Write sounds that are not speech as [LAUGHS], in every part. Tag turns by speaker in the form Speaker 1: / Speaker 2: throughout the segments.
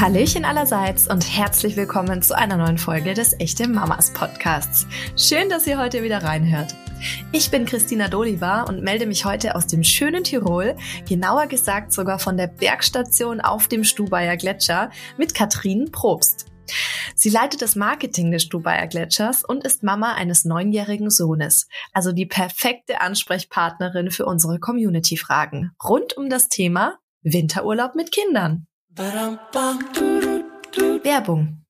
Speaker 1: Hallöchen allerseits und herzlich willkommen zu einer neuen Folge des Echte Mamas Podcasts. Schön, dass ihr heute wieder reinhört. Ich bin Christina Doliva und melde mich heute aus dem schönen Tirol, genauer gesagt sogar von der Bergstation auf dem Stubaier Gletscher mit Katrin Probst. Sie leitet das Marketing des Stubaier Gletschers und ist Mama eines neunjährigen Sohnes, also die perfekte Ansprechpartnerin für unsere Community-Fragen rund um das Thema Winterurlaub mit Kindern. Werbung.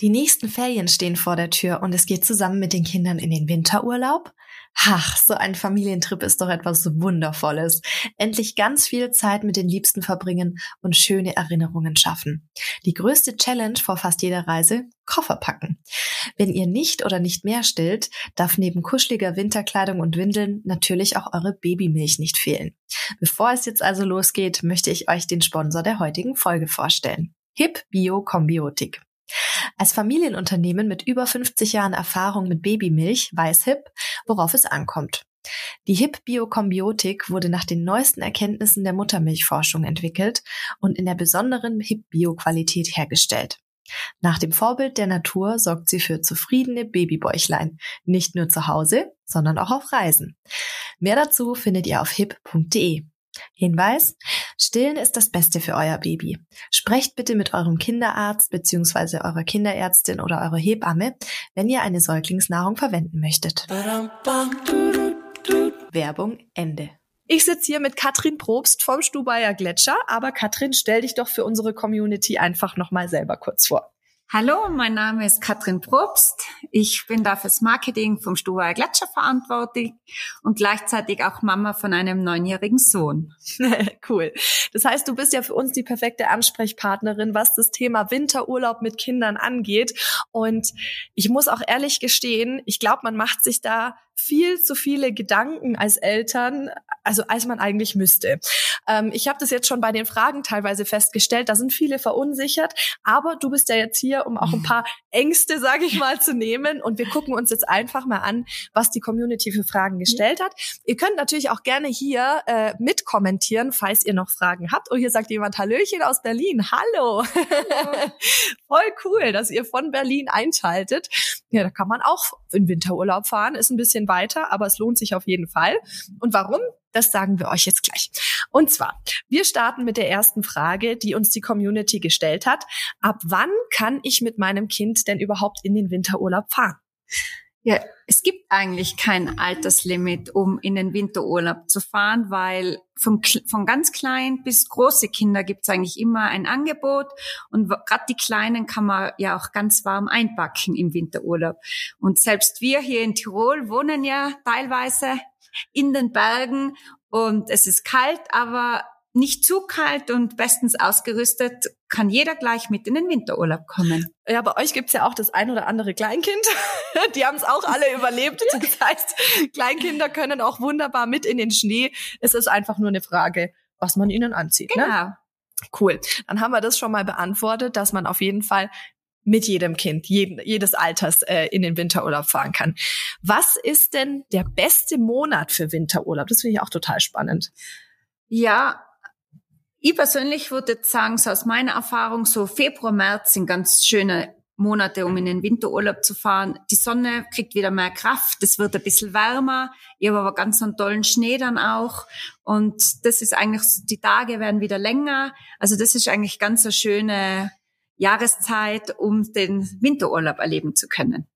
Speaker 1: Die nächsten Ferien stehen vor der Tür und es geht zusammen mit den Kindern in den Winterurlaub? Ach, so ein Familientrip ist doch etwas Wundervolles. Endlich ganz viel Zeit mit den Liebsten verbringen und schöne Erinnerungen schaffen. Die größte Challenge vor fast jeder Reise? Koffer packen. Wenn ihr nicht oder nicht mehr stillt, darf neben kuscheliger Winterkleidung und Windeln natürlich auch eure Babymilch nicht fehlen. Bevor es jetzt also losgeht, möchte ich euch den Sponsor der heutigen Folge vorstellen. Hip Bio Kombiotik. Als Familienunternehmen mit über 50 Jahren Erfahrung mit Babymilch weiß HIP, worauf es ankommt. Die HIP Biokombiotik wurde nach den neuesten Erkenntnissen der Muttermilchforschung entwickelt und in der besonderen HIP Bio Qualität hergestellt. Nach dem Vorbild der Natur sorgt sie für zufriedene Babybäuchlein, nicht nur zu Hause, sondern auch auf Reisen. Mehr dazu findet ihr auf hip.de. Hinweis, Stillen ist das Beste für euer Baby. Sprecht bitte mit eurem Kinderarzt bzw. eurer Kinderärztin oder eurer Hebamme, wenn ihr eine Säuglingsnahrung verwenden möchtet. Werbung Ende. Ich sitze hier mit Katrin Probst vom Stubaier Gletscher, aber Katrin, stell dich doch für unsere Community einfach nochmal selber kurz vor.
Speaker 2: Hallo, mein Name ist Katrin Probst. Ich bin da fürs Marketing vom Stubaier Gletscher verantwortlich und gleichzeitig auch Mama von einem neunjährigen Sohn. [LAUGHS]
Speaker 1: cool. Das heißt, du bist ja für uns die perfekte Ansprechpartnerin, was das Thema Winterurlaub mit Kindern angeht. Und ich muss auch ehrlich gestehen, ich glaube, man macht sich da viel zu viele Gedanken als Eltern, also als man eigentlich müsste. Ähm, ich habe das jetzt schon bei den Fragen teilweise festgestellt, da sind viele verunsichert, aber du bist ja jetzt hier, um auch ein paar Ängste, sage ich mal, zu nehmen und wir gucken uns jetzt einfach mal an, was die Community für Fragen gestellt hat. Ihr könnt natürlich auch gerne hier äh, mitkommentieren, falls ihr noch Fragen habt. Oh, hier sagt jemand Hallöchen aus Berlin. Hallo. Hallo. [LAUGHS] Voll cool, dass ihr von Berlin einschaltet. Ja, da kann man auch in Winterurlaub fahren, ist ein bisschen weiter, aber es lohnt sich auf jeden Fall. Und warum? Das sagen wir euch jetzt gleich. Und zwar, wir starten mit der ersten Frage, die uns die Community gestellt hat. Ab wann kann ich mit meinem Kind denn überhaupt in den Winterurlaub fahren?
Speaker 2: Ja, es gibt eigentlich kein Alterslimit, um in den Winterurlaub zu fahren, weil von, von ganz klein bis große Kinder gibt es eigentlich immer ein Angebot und gerade die Kleinen kann man ja auch ganz warm einpacken im Winterurlaub. Und selbst wir hier in Tirol wohnen ja teilweise in den Bergen und es ist kalt, aber nicht zu kalt und bestens ausgerüstet, kann jeder gleich mit in den Winterurlaub kommen.
Speaker 1: Ja, bei euch gibt's ja auch das ein oder andere Kleinkind. [LAUGHS] Die haben es auch alle überlebt. [LAUGHS] Das heißt, Kleinkinder können auch wunderbar mit in den Schnee. Es ist einfach nur eine Frage, was man ihnen anzieht.
Speaker 2: Ne?
Speaker 1: Genau.
Speaker 2: Ne?
Speaker 1: Cool. Dann haben wir das schon mal beantwortet, dass man auf jeden Fall mit jedem Kind, jeden, jedes Alters äh, in den Winterurlaub fahren kann. Was ist denn der beste Monat für Winterurlaub? Das finde ich auch total spannend.
Speaker 2: Ja, ich persönlich würde sagen, so aus meiner Erfahrung, so Februar, März sind ganz schöne Monate, um in den Winterurlaub zu fahren. Die Sonne kriegt wieder mehr Kraft, es wird ein bisschen wärmer, ich habe aber ganz einen tollen Schnee dann auch. Und das ist eigentlich, die Tage werden wieder länger. Also das ist eigentlich ganz eine schöne Jahreszeit, um den Winterurlaub erleben zu können.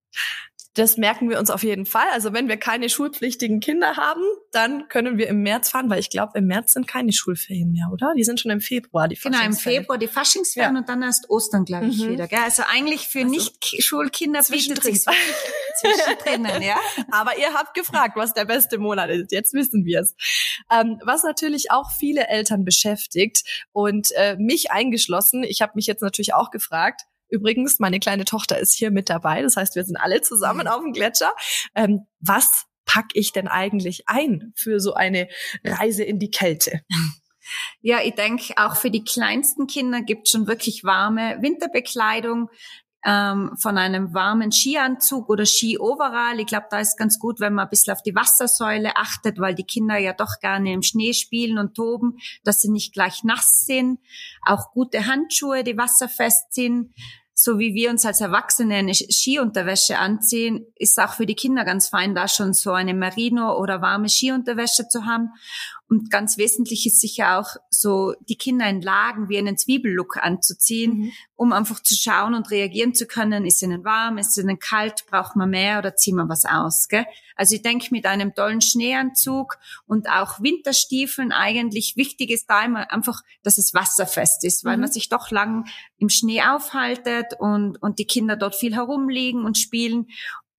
Speaker 1: Das merken wir uns auf jeden Fall. Also wenn wir keine schulpflichtigen Kinder haben, dann können wir im März fahren, weil ich glaube, im März sind keine Schulferien mehr, oder? Die sind schon im Februar, die
Speaker 2: Genau, im Februar die Faschingsferien ja. und dann erst Ostern, glaube ich, mhm. wieder. Gell? Also eigentlich für also Nicht-Schulkinder bietet sich zwischendrin, [LAUGHS] ja.
Speaker 1: Aber ihr habt gefragt, was der beste Monat ist. Jetzt wissen wir es. Ähm, was natürlich auch viele Eltern beschäftigt und äh, mich eingeschlossen, ich habe mich jetzt natürlich auch gefragt, Übrigens, meine kleine Tochter ist hier mit dabei. Das heißt, wir sind alle zusammen mhm. auf dem Gletscher. Ähm, was pack ich denn eigentlich ein für so eine Reise in die Kälte? [LAUGHS]
Speaker 2: Ja, ich denke, auch für die kleinsten Kinder gibt es schon wirklich warme Winterbekleidung. ähm, von einem warmen Skianzug oder Ski-Overall. Ich glaube, da ist ganz gut, wenn man ein bisschen auf die Wassersäule achtet, weil die Kinder ja doch gerne im Schnee spielen und toben, dass sie nicht gleich nass sind. Auch gute Handschuhe, die wasserfest sind so wie wir uns als Erwachsene eine Skiunterwäsche anziehen, ist auch für die Kinder ganz fein, da schon so eine Merino oder warme Skiunterwäsche zu haben. Und ganz wesentlich ist sicher auch so, die Kinder in Lagen wie einen Zwiebellook anzuziehen, mhm. um einfach zu schauen und reagieren zu können. Ist ihnen warm, ist ihnen kalt, braucht man mehr oder ziehen wir was aus? Gell? Also ich denke, mit einem tollen Schneeanzug und auch Winterstiefeln eigentlich wichtig ist da immer einfach, dass es wasserfest ist, weil mhm. man sich doch lang im Schnee aufhaltet und, und die Kinder dort viel herumliegen und spielen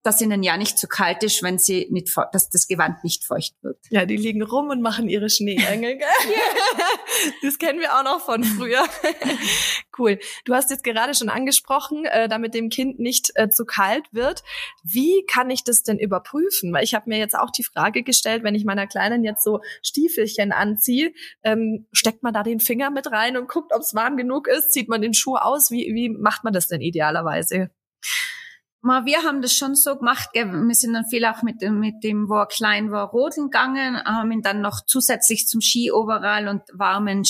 Speaker 2: dass ihnen ja nicht zu kalt ist, wenn sie nicht, dass das Gewand nicht feucht wird.
Speaker 1: Ja, die liegen rum und machen ihre Schneeengel. Gell? [LAUGHS] das kennen wir auch noch von früher. [LAUGHS] cool. Du hast jetzt gerade schon angesprochen, äh, damit dem Kind nicht äh, zu kalt wird. Wie kann ich das denn überprüfen? Weil ich habe mir jetzt auch die Frage gestellt, wenn ich meiner Kleinen jetzt so Stiefelchen anziehe, ähm, steckt man da den Finger mit rein und guckt, ob es warm genug ist? Zieht man den Schuh aus? Wie, wie macht man das denn idealerweise?
Speaker 2: Wir haben das schon so gemacht. Wir sind dann viel auch mit dem, mit dem, wo er klein war, rodeln gegangen, haben ihn dann noch zusätzlich zum Skioverall und warmen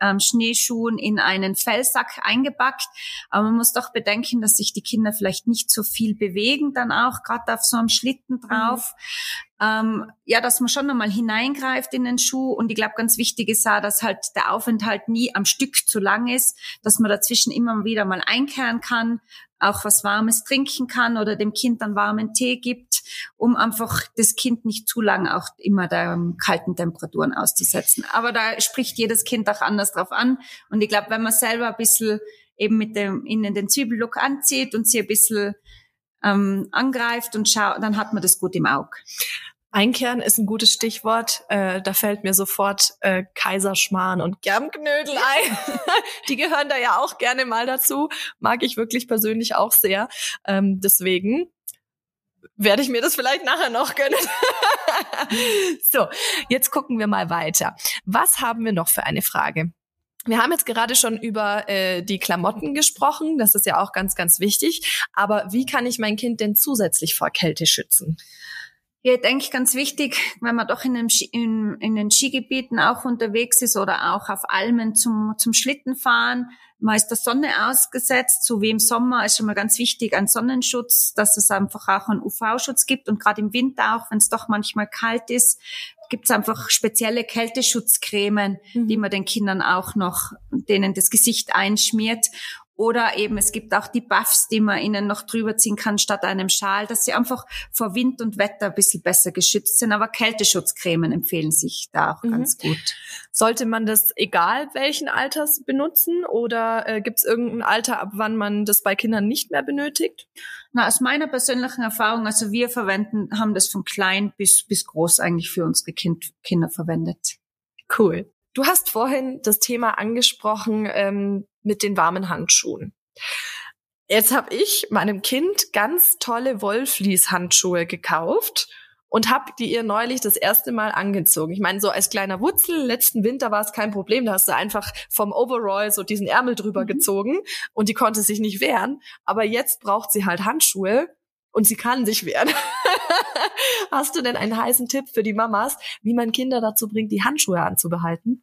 Speaker 2: ähm, Schneeschuhen in einen Fellsack eingepackt. Aber man muss doch bedenken, dass sich die Kinder vielleicht nicht so viel bewegen, dann auch gerade auf so einem Schlitten drauf. Mhm ähm, ja, dass man schon einmal hineingreift in den Schuh. Und ich glaube, ganz wichtig ist auch, dass halt der Aufenthalt nie am Stück zu lang ist, dass man dazwischen immer wieder mal einkehren kann, auch was Warmes trinken kann oder dem Kind dann warmen Tee gibt, um einfach das Kind nicht zu lang auch immer der kalten Temperaturen auszusetzen. Aber da spricht jedes Kind auch anders drauf an. Und ich glaube, wenn man selber ein bisschen eben mit dem, ihnen den Zwiebellook anzieht und sie ein bisschen ähm, angreift und schaut, dann hat man das gut im Auge.
Speaker 1: Einkehren ist ein gutes Stichwort. Äh, da fällt mir sofort äh, Kaiserschmarrn und Germknödel ein. [LAUGHS] Die gehören da ja auch gerne mal dazu. Mag ich wirklich persönlich auch sehr. Ähm, deswegen werde ich mir das vielleicht nachher noch gönnen. [LAUGHS] so, jetzt gucken wir mal weiter. Was haben wir noch für eine Frage? Wir haben jetzt gerade schon über äh, die Klamotten gesprochen. Das ist ja auch ganz, ganz wichtig. Aber wie kann ich mein Kind denn zusätzlich vor Kälte schützen?
Speaker 2: Ja, ich denke ganz wichtig, wenn man doch in, einem, in, in den Skigebieten auch unterwegs ist oder auch auf Almen zum, zum Schlittenfahren, man ist der Sonne ausgesetzt, so wie im Sommer ist schon mal ganz wichtig ein Sonnenschutz, dass es einfach auch einen UV-Schutz gibt und gerade im Winter auch, wenn es doch manchmal kalt ist, gibt es einfach spezielle Kälteschutzcremen, mhm. die man den Kindern auch noch, denen das Gesicht einschmiert. Oder eben, es gibt auch die Buffs, die man ihnen noch drüber ziehen kann statt einem Schal, dass sie einfach vor Wind und Wetter ein bisschen besser geschützt sind. Aber Kälteschutzcremen empfehlen sich da auch mhm. ganz gut.
Speaker 1: Sollte man das egal welchen Alters benutzen oder äh, gibt es irgendein Alter, ab wann man das bei Kindern nicht mehr benötigt?
Speaker 2: Na, aus meiner persönlichen Erfahrung, also wir verwenden, haben das von klein bis, bis groß eigentlich für unsere kind, Kinder verwendet.
Speaker 1: Cool. Du hast vorhin das Thema angesprochen ähm, mit den warmen Handschuhen. Jetzt habe ich meinem Kind ganz tolle Wollfließhandschuhe gekauft und habe die ihr neulich das erste Mal angezogen. Ich meine, so als kleiner Wutzel, letzten Winter war es kein Problem, da hast du einfach vom Overall so diesen Ärmel drüber mhm. gezogen und die konnte sich nicht wehren. Aber jetzt braucht sie halt Handschuhe und sie kann sich wehren. [LAUGHS] Hast du denn einen heißen Tipp für die Mamas, wie man Kinder dazu bringt, die Handschuhe anzubehalten?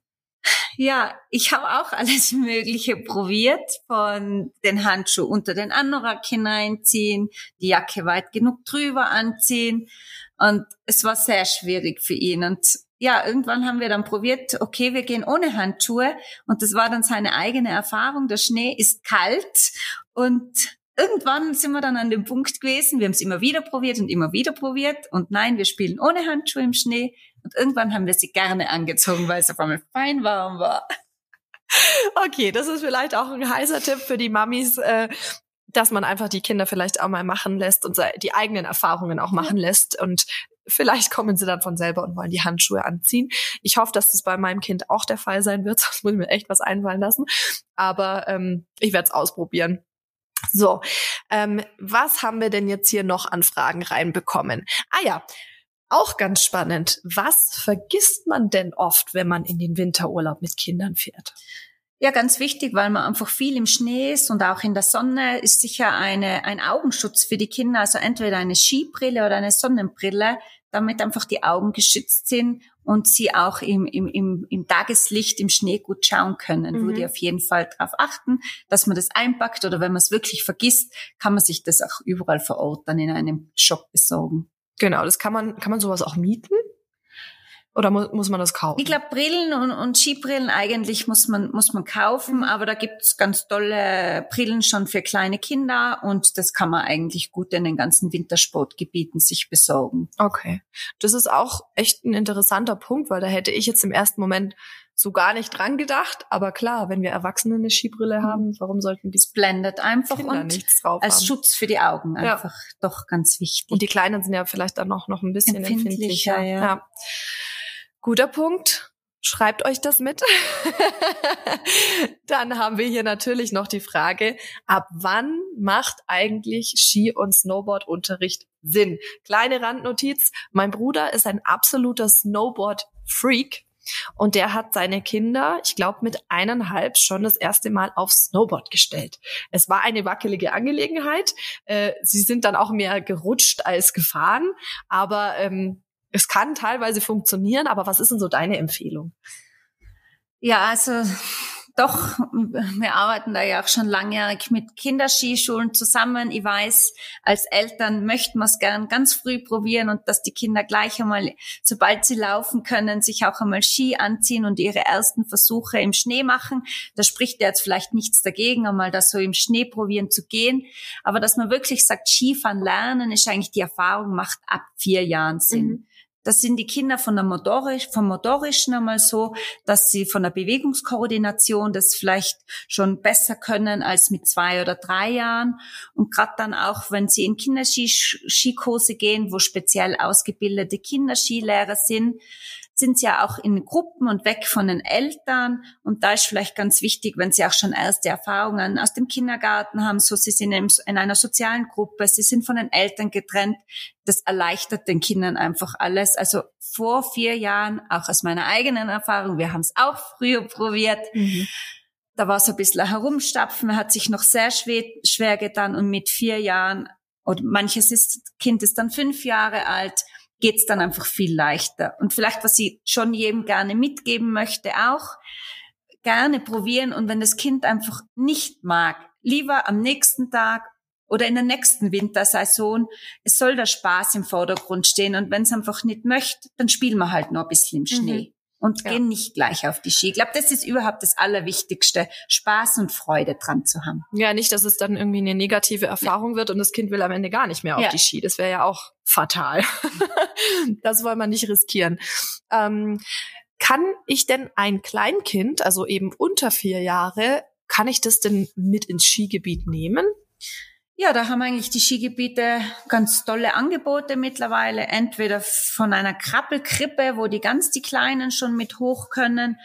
Speaker 2: Ja, ich habe auch alles [LAUGHS] Mögliche probiert, von den Handschuh unter den Anorak hineinziehen, die Jacke weit genug drüber anziehen. Und es war sehr schwierig für ihn. Und ja, irgendwann haben wir dann probiert, okay, wir gehen ohne Handschuhe. Und das war dann seine eigene Erfahrung. Der Schnee ist kalt und irgendwann sind wir dann an dem Punkt gewesen, wir haben es immer wieder probiert und immer wieder probiert und nein, wir spielen ohne Handschuhe im Schnee und irgendwann haben wir sie gerne angezogen, weil es auf einmal fein warm war.
Speaker 1: Okay, das ist vielleicht auch ein heißer Tipp für die Mamis, äh, dass man einfach die Kinder vielleicht auch mal machen lässt und die eigenen Erfahrungen auch machen lässt und vielleicht kommen sie dann von selber und wollen die Handschuhe anziehen. Ich hoffe, dass das bei meinem Kind auch der Fall sein wird, [LAUGHS] sonst muss ich mir echt was einfallen lassen. Aber ähm, ich werde es ausprobieren. So, ähm, was haben wir denn jetzt hier noch an Fragen reinbekommen? Ah ja, auch ganz spannend. Was vergisst man denn oft, wenn man in den Winterurlaub mit Kindern fährt?
Speaker 2: Ja, ganz wichtig, weil man einfach viel im Schnee ist und auch in der Sonne ist sicher eine, ein Augenschutz für die Kinder, also entweder eine Skibrille oder eine Sonnenbrille, damit einfach die Augen geschützt sind und sie auch im, im, im, im Tageslicht im Schnee gut schauen können. Mhm. Würde auf jeden Fall darauf achten, dass man das einpackt oder wenn man es wirklich vergisst, kann man sich das auch überall vor Ort dann in einem Shop besorgen.
Speaker 1: Genau, das kann man, kann man sowas auch mieten? Oder mu muss man das kaufen?
Speaker 2: Ich glaube, Brillen und, und Skibrillen eigentlich muss man, muss man kaufen, mhm. aber da gibt's ganz tolle Brillen schon für kleine Kinder und das kann man eigentlich gut in den ganzen Wintersportgebieten sich besorgen.
Speaker 1: Okay. Das ist auch echt ein interessanter Punkt, weil da hätte ich jetzt im ersten Moment so gar nicht dran gedacht. Aber klar, wenn wir Erwachsene eine Skibrille mhm. haben, warum sollten die
Speaker 2: blendet einfach Kinder und nichts drauf als haben. Schutz für die Augen einfach ja. doch ganz wichtig.
Speaker 1: Und die Kleinen sind ja vielleicht dann noch, noch ein bisschen empfindlicher. empfindlicher ja. ja. Guter Punkt. Schreibt euch das mit. [LAUGHS] Dann haben wir hier natürlich noch die Frage, ab wann macht eigentlich Ski- und Snowboardunterricht Sinn? Kleine Randnotiz. Mein Bruder ist ein absoluter Snowboard-Freak. Und der hat seine Kinder, ich glaube, mit eineinhalb schon das erste Mal auf Snowboard gestellt. Es war eine wackelige Angelegenheit. Äh, sie sind dann auch mehr gerutscht als gefahren. Aber ähm, es kann teilweise funktionieren, aber was ist denn so deine Empfehlung?
Speaker 2: Ja, also doch, [LAUGHS] wir arbeiten da ja auch schon langjährig mit Kinderskischulen zusammen. Ich weiß, als Eltern möchten wir es gern ganz früh probieren und dass die Kinder gleich einmal, sobald sie laufen können, sich auch einmal Ski anziehen und ihre ersten Versuche im Schnee machen. Da spricht jetzt vielleicht nichts dagegen, einmal das so im Schnee probieren zu gehen. Aber dass man wirklich sagt, Skifahren lernen, ist eigentlich die Erfahrung, macht ab vier Jahren Sinn. Mhm. Das sind die Kinder von der Motorisch, vom Motorischen einmal so, dass sie von der Bewegungskoordination das vielleicht schon besser können als mit zwei oder drei Jahren. Und gerade dann auch, wenn sie in Kinderskikurse gehen, wo speziell ausgebildete Kinderskilehrer sind, sind sie ja auch in Gruppen und weg von den Eltern. Und da ist vielleicht ganz wichtig, wenn sie auch schon erste Erfahrungen aus dem Kindergarten haben, so sie sind in einer sozialen Gruppe, sie sind von den Eltern getrennt. Das erleichtert den Kindern einfach alles. Also vor vier Jahren, auch aus meiner eigenen Erfahrung, wir haben es auch früher probiert. Mhm. Da war es ein bisschen herumstapfen, hat sich noch sehr schwer, schwer getan und mit vier Jahren, oder manches ist, Kind ist dann fünf Jahre alt, geht's dann einfach viel leichter. Und vielleicht, was ich schon jedem gerne mitgeben möchte, auch gerne probieren. Und wenn das Kind einfach nicht mag, lieber am nächsten Tag oder in der nächsten Wintersaison, es soll der Spaß im Vordergrund stehen. Und wenn es einfach nicht möchte, dann spielen wir halt noch ein bisschen im Schnee. Mhm und ja. gehen nicht gleich auf die Ski. Ich glaube, das ist überhaupt das Allerwichtigste, Spaß und Freude dran zu haben.
Speaker 1: Ja, nicht, dass es dann irgendwie eine negative Erfahrung ja. wird und das Kind will am Ende gar nicht mehr auf ja. die Ski. Das wäre ja auch fatal. [LAUGHS] das wollen wir nicht riskieren. Ähm, kann ich denn ein Kleinkind, also eben unter vier Jahre, kann ich das denn mit ins Skigebiet nehmen?
Speaker 2: Ja, da haben eigentlich die Skigebiete ganz tolle Angebote mittlerweile. Entweder von einer Krabbelkrippe, wo die ganz die Kleinen schon mit hoch können,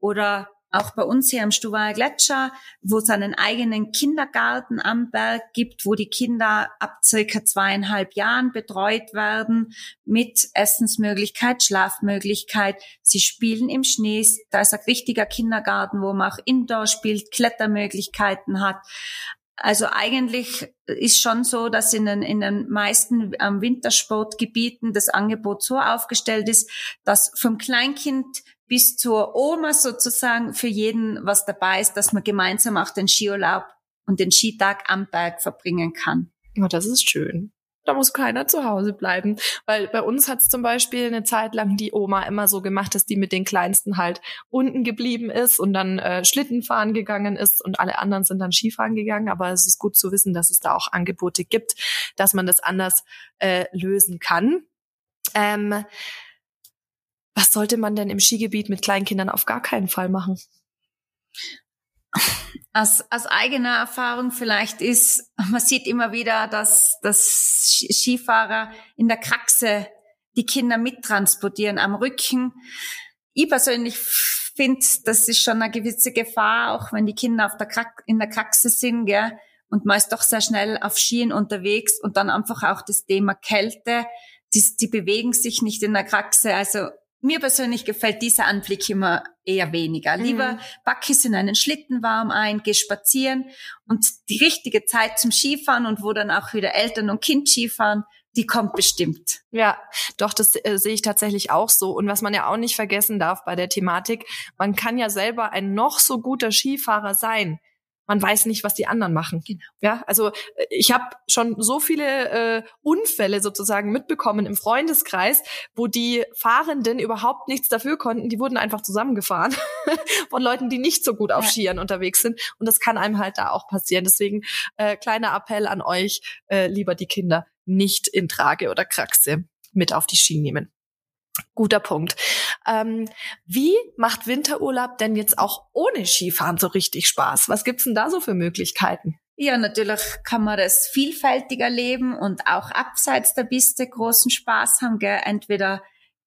Speaker 2: oder auch bei uns hier am Stuvaier Gletscher, wo es einen eigenen Kindergarten am Berg gibt, wo die Kinder ab circa zweieinhalb Jahren betreut werden mit Essensmöglichkeit, Schlafmöglichkeit. Sie spielen im Schnee. Da ist ein richtiger Kindergarten, wo man auch Indoor spielt, Klettermöglichkeiten hat. Also eigentlich ist schon so, dass in den, in den meisten ähm, Wintersportgebieten das Angebot so aufgestellt ist, dass vom Kleinkind bis zur Oma sozusagen für jeden was dabei ist, dass man gemeinsam auch den Skiurlaub und den Skitag am Berg verbringen kann.
Speaker 1: Oh, das ist schön. Da muss keiner zu Hause bleiben. Weil bei uns hat es zum Beispiel eine Zeit lang die Oma immer so gemacht, dass die mit den Kleinsten halt unten geblieben ist und dann äh, Schlitten fahren gegangen ist und alle anderen sind dann Skifahren gegangen. Aber es ist gut zu wissen, dass es da auch Angebote gibt, dass man das anders äh, lösen kann. Ähm, was sollte man denn im Skigebiet mit Kleinkindern auf gar keinen Fall machen?
Speaker 2: Aus, aus eigener Erfahrung vielleicht ist, man sieht immer wieder, dass, dass Skifahrer in der Kraxe die Kinder mittransportieren am Rücken. Ich persönlich finde, das ist schon eine gewisse Gefahr, auch wenn die Kinder auf der Krax, in der Kraxe sind, gell, und man ist doch sehr schnell auf Skien unterwegs und dann einfach auch das Thema Kälte, die, die bewegen sich nicht in der Kraxe, also mir persönlich gefällt dieser Anblick immer eher weniger. Mhm. Lieber Backis in einen Schlitten warm ein, geh spazieren und die richtige Zeit zum Skifahren und wo dann auch wieder Eltern und Kind Skifahren, die kommt bestimmt.
Speaker 1: Ja, doch, das äh, sehe ich tatsächlich auch so. Und was man ja auch nicht vergessen darf bei der Thematik, man kann ja selber ein noch so guter Skifahrer sein man weiß nicht, was die anderen machen. Genau. Ja, also äh, ich habe schon so viele äh, Unfälle sozusagen mitbekommen im Freundeskreis, wo die Fahrenden überhaupt nichts dafür konnten. Die wurden einfach zusammengefahren [LAUGHS] von Leuten, die nicht so gut auf ja. Skiern unterwegs sind. Und das kann einem halt da auch passieren. Deswegen äh, kleiner Appell an euch, äh, lieber die Kinder nicht in Trage oder Kraxe mit auf die Ski nehmen. Guter Punkt. Ähm, wie macht Winterurlaub denn jetzt auch ohne Skifahren so richtig Spaß? Was gibt's denn da so für Möglichkeiten?
Speaker 2: Ja, natürlich kann man das vielfältig erleben und auch abseits der Piste großen Spaß haben, gell? entweder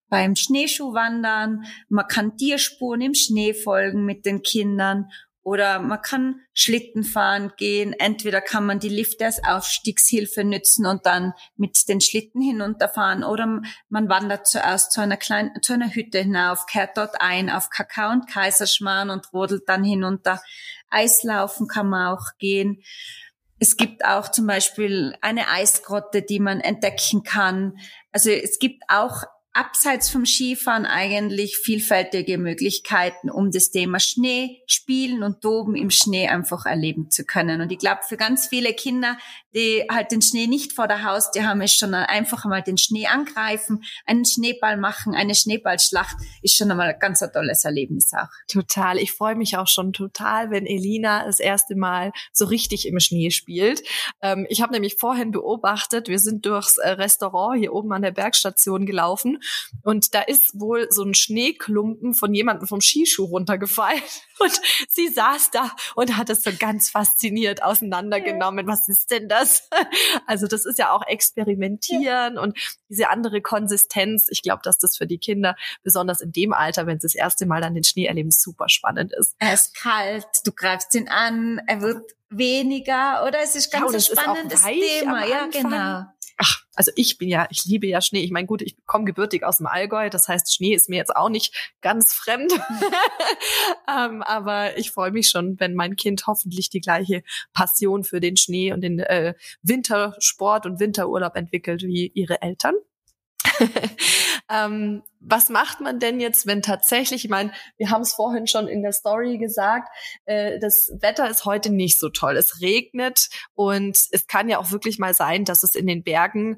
Speaker 2: beim Schneeschuhwandern, man kann Tierspuren im Schnee folgen mit den Kindern oder man kann Schlitten fahren gehen. Entweder kann man die Lifte als Aufstiegshilfe nützen und dann mit den Schlitten hinunterfahren. Oder man wandert zuerst zu einer kleinen, zu einer Hütte hinauf, kehrt dort ein auf Kakao und Kaiserschmarrn und rodelt dann hinunter. Eislaufen kann man auch gehen. Es gibt auch zum Beispiel eine Eisgrotte, die man entdecken kann. Also es gibt auch abseits vom Skifahren eigentlich vielfältige Möglichkeiten, um das Thema Schnee, Spielen und Toben im Schnee einfach erleben zu können. Und ich glaube, für ganz viele Kinder, die halt den Schnee nicht vor der Haus, die haben es schon einfach mal den Schnee angreifen, einen Schneeball machen, eine Schneeballschlacht, ist schon einmal ein ganz ein tolles Erlebnis auch.
Speaker 1: Total. Ich freue mich auch schon total, wenn Elina das erste Mal so richtig im Schnee spielt. Ähm, ich habe nämlich vorhin beobachtet, wir sind durchs äh, Restaurant hier oben an der Bergstation gelaufen und da ist wohl so ein Schneeklumpen von jemandem vom Skischuh runtergefallen. [LAUGHS] Und sie saß da und hat es so ganz fasziniert auseinandergenommen. Was ist denn das? [LAUGHS] Also das ist ja auch Experimentieren und diese andere Konsistenz. Ich glaube, dass das für die Kinder, besonders in dem Alter, wenn sie das erste Mal dann den Schnee erleben, super spannend ist.
Speaker 2: Er ist kalt, du greifst ihn an, er wird weniger oder es ist ganz ja, ein spannendes Thema. Ja, genau
Speaker 1: ach, also ich bin ja, ich liebe ja Schnee. Ich meine, gut, ich komme gebürtig aus dem Allgäu, das heißt, Schnee ist mir jetzt auch nicht ganz fremd. [LAUGHS] ähm, aber ich freue mich schon, wenn mein Kind hoffentlich die gleiche Passion für den Schnee und den äh, Wintersport und Winterurlaub entwickelt wie ihre Eltern. [LAUGHS] ähm, was macht man denn jetzt, wenn tatsächlich, ich meine, wir haben es vorhin schon in der Story gesagt, äh, das Wetter ist heute nicht so toll. Es regnet und es kann ja auch wirklich mal sein, dass es in den Bergen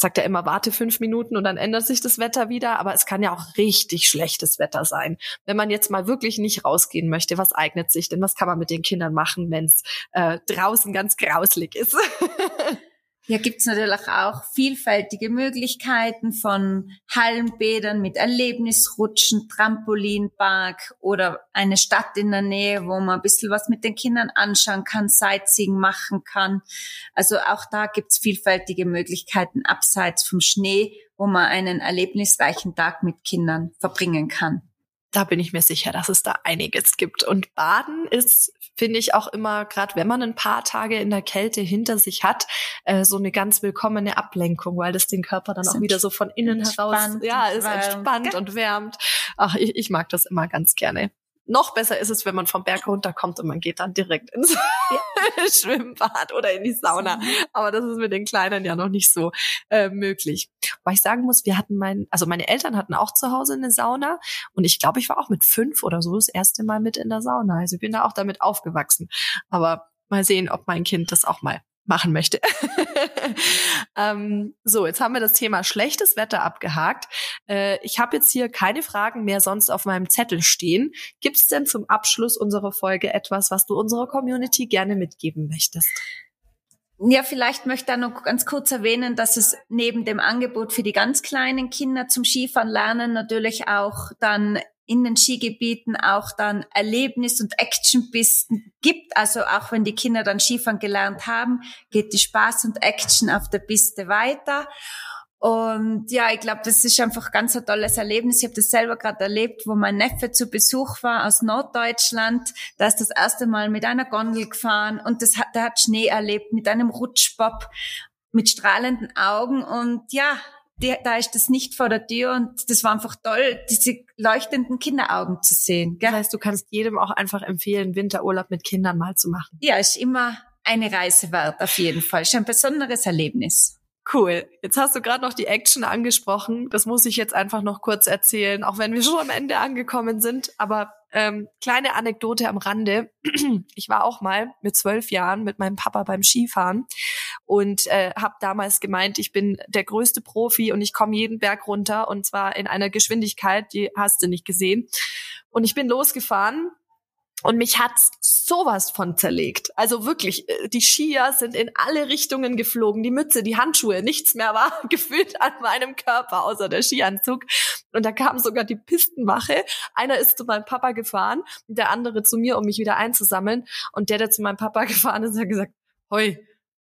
Speaker 1: sagt er immer, warte fünf Minuten und dann ändert sich das Wetter wieder. Aber es kann ja auch richtig schlechtes Wetter sein. Wenn man jetzt mal wirklich nicht rausgehen möchte, was eignet sich denn? Was kann man mit den Kindern machen, wenn es äh, draußen ganz grauslig ist? [LAUGHS]
Speaker 2: Hier gibt's natürlich auch vielfältige Möglichkeiten von Hallenbädern mit Erlebnisrutschen, Trampolinpark oder eine Stadt in der Nähe, wo man ein bisschen was mit den Kindern anschauen kann, Sightseeing machen kann. Also auch da gibt's vielfältige Möglichkeiten abseits vom Schnee, wo man einen erlebnisreichen Tag mit Kindern verbringen kann
Speaker 1: da bin ich mir sicher, dass es da einiges gibt. Und Baden ist, finde ich, auch immer, gerade wenn man ein paar Tage in der Kälte hinter sich hat, äh, so eine ganz willkommene Ablenkung, weil das den Körper dann auch wieder so von innen heraus, ja, ist entspannt und wärmt. Ach, ich, ich mag das immer ganz gerne. Noch besser ist es, wenn man vom Berg runterkommt und man geht dann direkt ins ja. [LAUGHS] Schwimmbad oder in die Sauna. Aber das ist mit den Kleinen ja noch nicht so äh, möglich. Weil ich sagen muss, wir hatten mein, also meine Eltern hatten auch zu Hause eine Sauna und ich glaube, ich war auch mit fünf oder so das erste Mal mit in der Sauna. Also ich bin da auch damit aufgewachsen. Aber mal sehen, ob mein Kind das auch mal machen möchte. [LAUGHS] ähm, so, jetzt haben wir das Thema schlechtes Wetter abgehakt. Äh, ich habe jetzt hier keine Fragen mehr sonst auf meinem Zettel stehen. Gibt es denn zum Abschluss unserer Folge etwas, was du unserer Community gerne mitgeben möchtest?
Speaker 2: Ja, vielleicht möchte ich noch ganz kurz erwähnen, dass es neben dem Angebot für die ganz kleinen Kinder zum Skifahren lernen natürlich auch dann in den Skigebieten auch dann Erlebnis- und Actionpisten gibt. Also auch wenn die Kinder dann Skifahren gelernt haben, geht die Spaß und Action auf der Piste weiter. Und ja, ich glaube, das ist einfach ganz ein tolles Erlebnis. Ich habe das selber gerade erlebt, wo mein Neffe zu Besuch war aus Norddeutschland. Da ist das erste Mal mit einer Gondel gefahren und das hat, der hat Schnee erlebt mit einem Rutschbob mit strahlenden Augen. Und ja, der, da ist das nicht vor der Tür und das war einfach toll, diese leuchtenden Kinderaugen zu sehen.
Speaker 1: Gell? Das heißt, du kannst jedem auch einfach empfehlen, Winterurlaub mit Kindern mal zu machen.
Speaker 2: Ja, ist immer eine Reise wert, auf jeden Fall. Ist ein besonderes Erlebnis.
Speaker 1: Cool. Jetzt hast du gerade noch die Action angesprochen. Das muss ich jetzt einfach noch kurz erzählen, auch wenn wir schon am Ende angekommen sind. Aber ähm, kleine Anekdote am Rande. [CLEARS THROAT] Ich war auch mal mit zwölf Jahren mit meinem Papa beim Skifahren und äh, habe damals gemeint, ich bin der größte Profi und ich komme jeden Berg runter und zwar in einer Geschwindigkeit, die hast du nicht gesehen. Und ich bin losgefahren und mich hat's sowas von zerlegt. Also wirklich, äh, die Skier sind in alle Richtungen geflogen. Die Mütze, die Handschuhe, nichts mehr war [LAUGHS] gefühlt an meinem Körper, außer der Skianzug. Und da kam sogar die Pistenwache. Einer ist zu meinem Papa gefahren, der andere zu mir, um mich wieder einzusammeln. Und der, der zu meinem Papa [LAUGHS] gefahren ist, hat gesagt, hoi,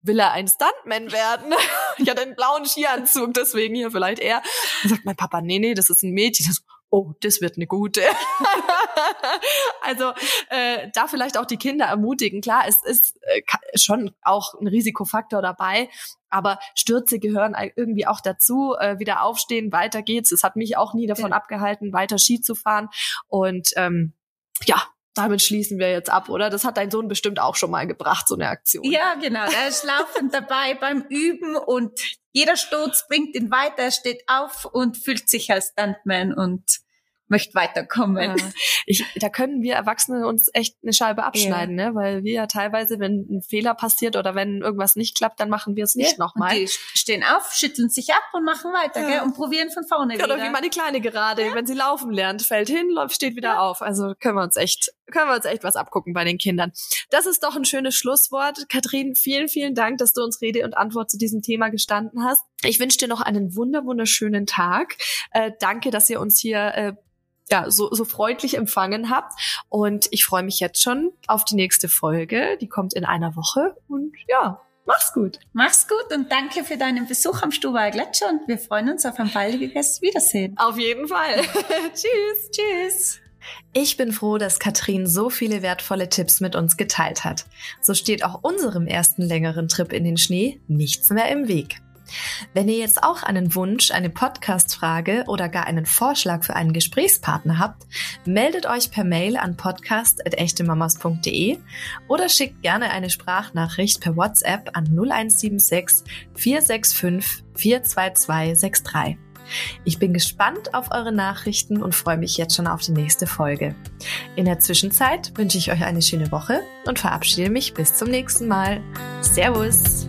Speaker 1: will er ein Stuntman werden? [LAUGHS] ich hatte einen blauen Skianzug, deswegen hier vielleicht er. Dann sagt mein Papa, nee, nee, das ist ein Mädchen. Das, oh, das wird eine gute. [LAUGHS] also äh, da vielleicht auch die Kinder ermutigen. Klar, es ist äh, schon auch ein Risikofaktor dabei, aber Stürze gehören irgendwie auch dazu. Äh, wieder aufstehen, weiter geht's. Es hat mich auch nie davon ja. abgehalten, weiter Ski zu fahren. Und ähm, ja, damit schließen wir jetzt ab, oder? Das hat dein Sohn bestimmt auch schon mal gebracht, so eine Aktion.
Speaker 2: Ja, genau. Er ist laufend dabei beim Üben und jeder Sturz bringt ihn weiter. Er steht auf und fühlt sich als Stuntman und möchte weiterkommen. Ja.
Speaker 1: Ich, da können wir Erwachsene uns echt eine Scheibe abschneiden, ja. ne? weil wir ja teilweise, wenn ein Fehler passiert oder wenn irgendwas nicht klappt, dann machen wir es nicht ja. nochmal.
Speaker 2: Die stehen auf, schütteln sich ab und machen weiter ja. gell? und probieren von vorne
Speaker 1: ja,
Speaker 2: wieder.
Speaker 1: Oder wie meine Kleine gerade, wenn sie laufen lernt, fällt hin, läuft, steht wieder auf. Also können wir uns echt, können wir uns echt was abgucken bei den Kindern. Das ist doch ein schönes Schlusswort. Katrin, vielen, vielen Dank, dass du uns Rede und Antwort zu diesem Thema gestanden hast. Ich wünsche dir noch einen wunder, wunderschönen Tag. Äh, danke, dass ihr uns hier äh, ja, so, so freundlich empfangen habt. Und ich freue mich jetzt schon auf die nächste Folge. Die kommt in einer Woche. Und ja, mach's gut.
Speaker 2: Mach's gut und danke für deinen Besuch am Stubaier Gletscher. Und wir freuen uns auf ein baldiges Wiedersehen.
Speaker 1: Auf jeden Fall. [LAUGHS] Tschüss. Tschüss. Ich bin froh, dass Katrin so viele wertvolle Tipps mit uns geteilt hat. So steht auch unserem ersten längeren Trip in den Schnee nichts mehr im Weg. Wenn ihr jetzt auch einen Wunsch, eine Podcast-Frage oder gar einen Vorschlag für einen Gesprächspartner habt, meldet euch per Mail an podcast.echtemamas.de oder schickt gerne eine Sprachnachricht per WhatsApp an 0176 465 42263. Ich bin gespannt auf eure Nachrichten und freue mich jetzt schon auf die nächste Folge. In der Zwischenzeit wünsche ich euch eine schöne Woche und verabschiede mich bis zum nächsten Mal. Servus!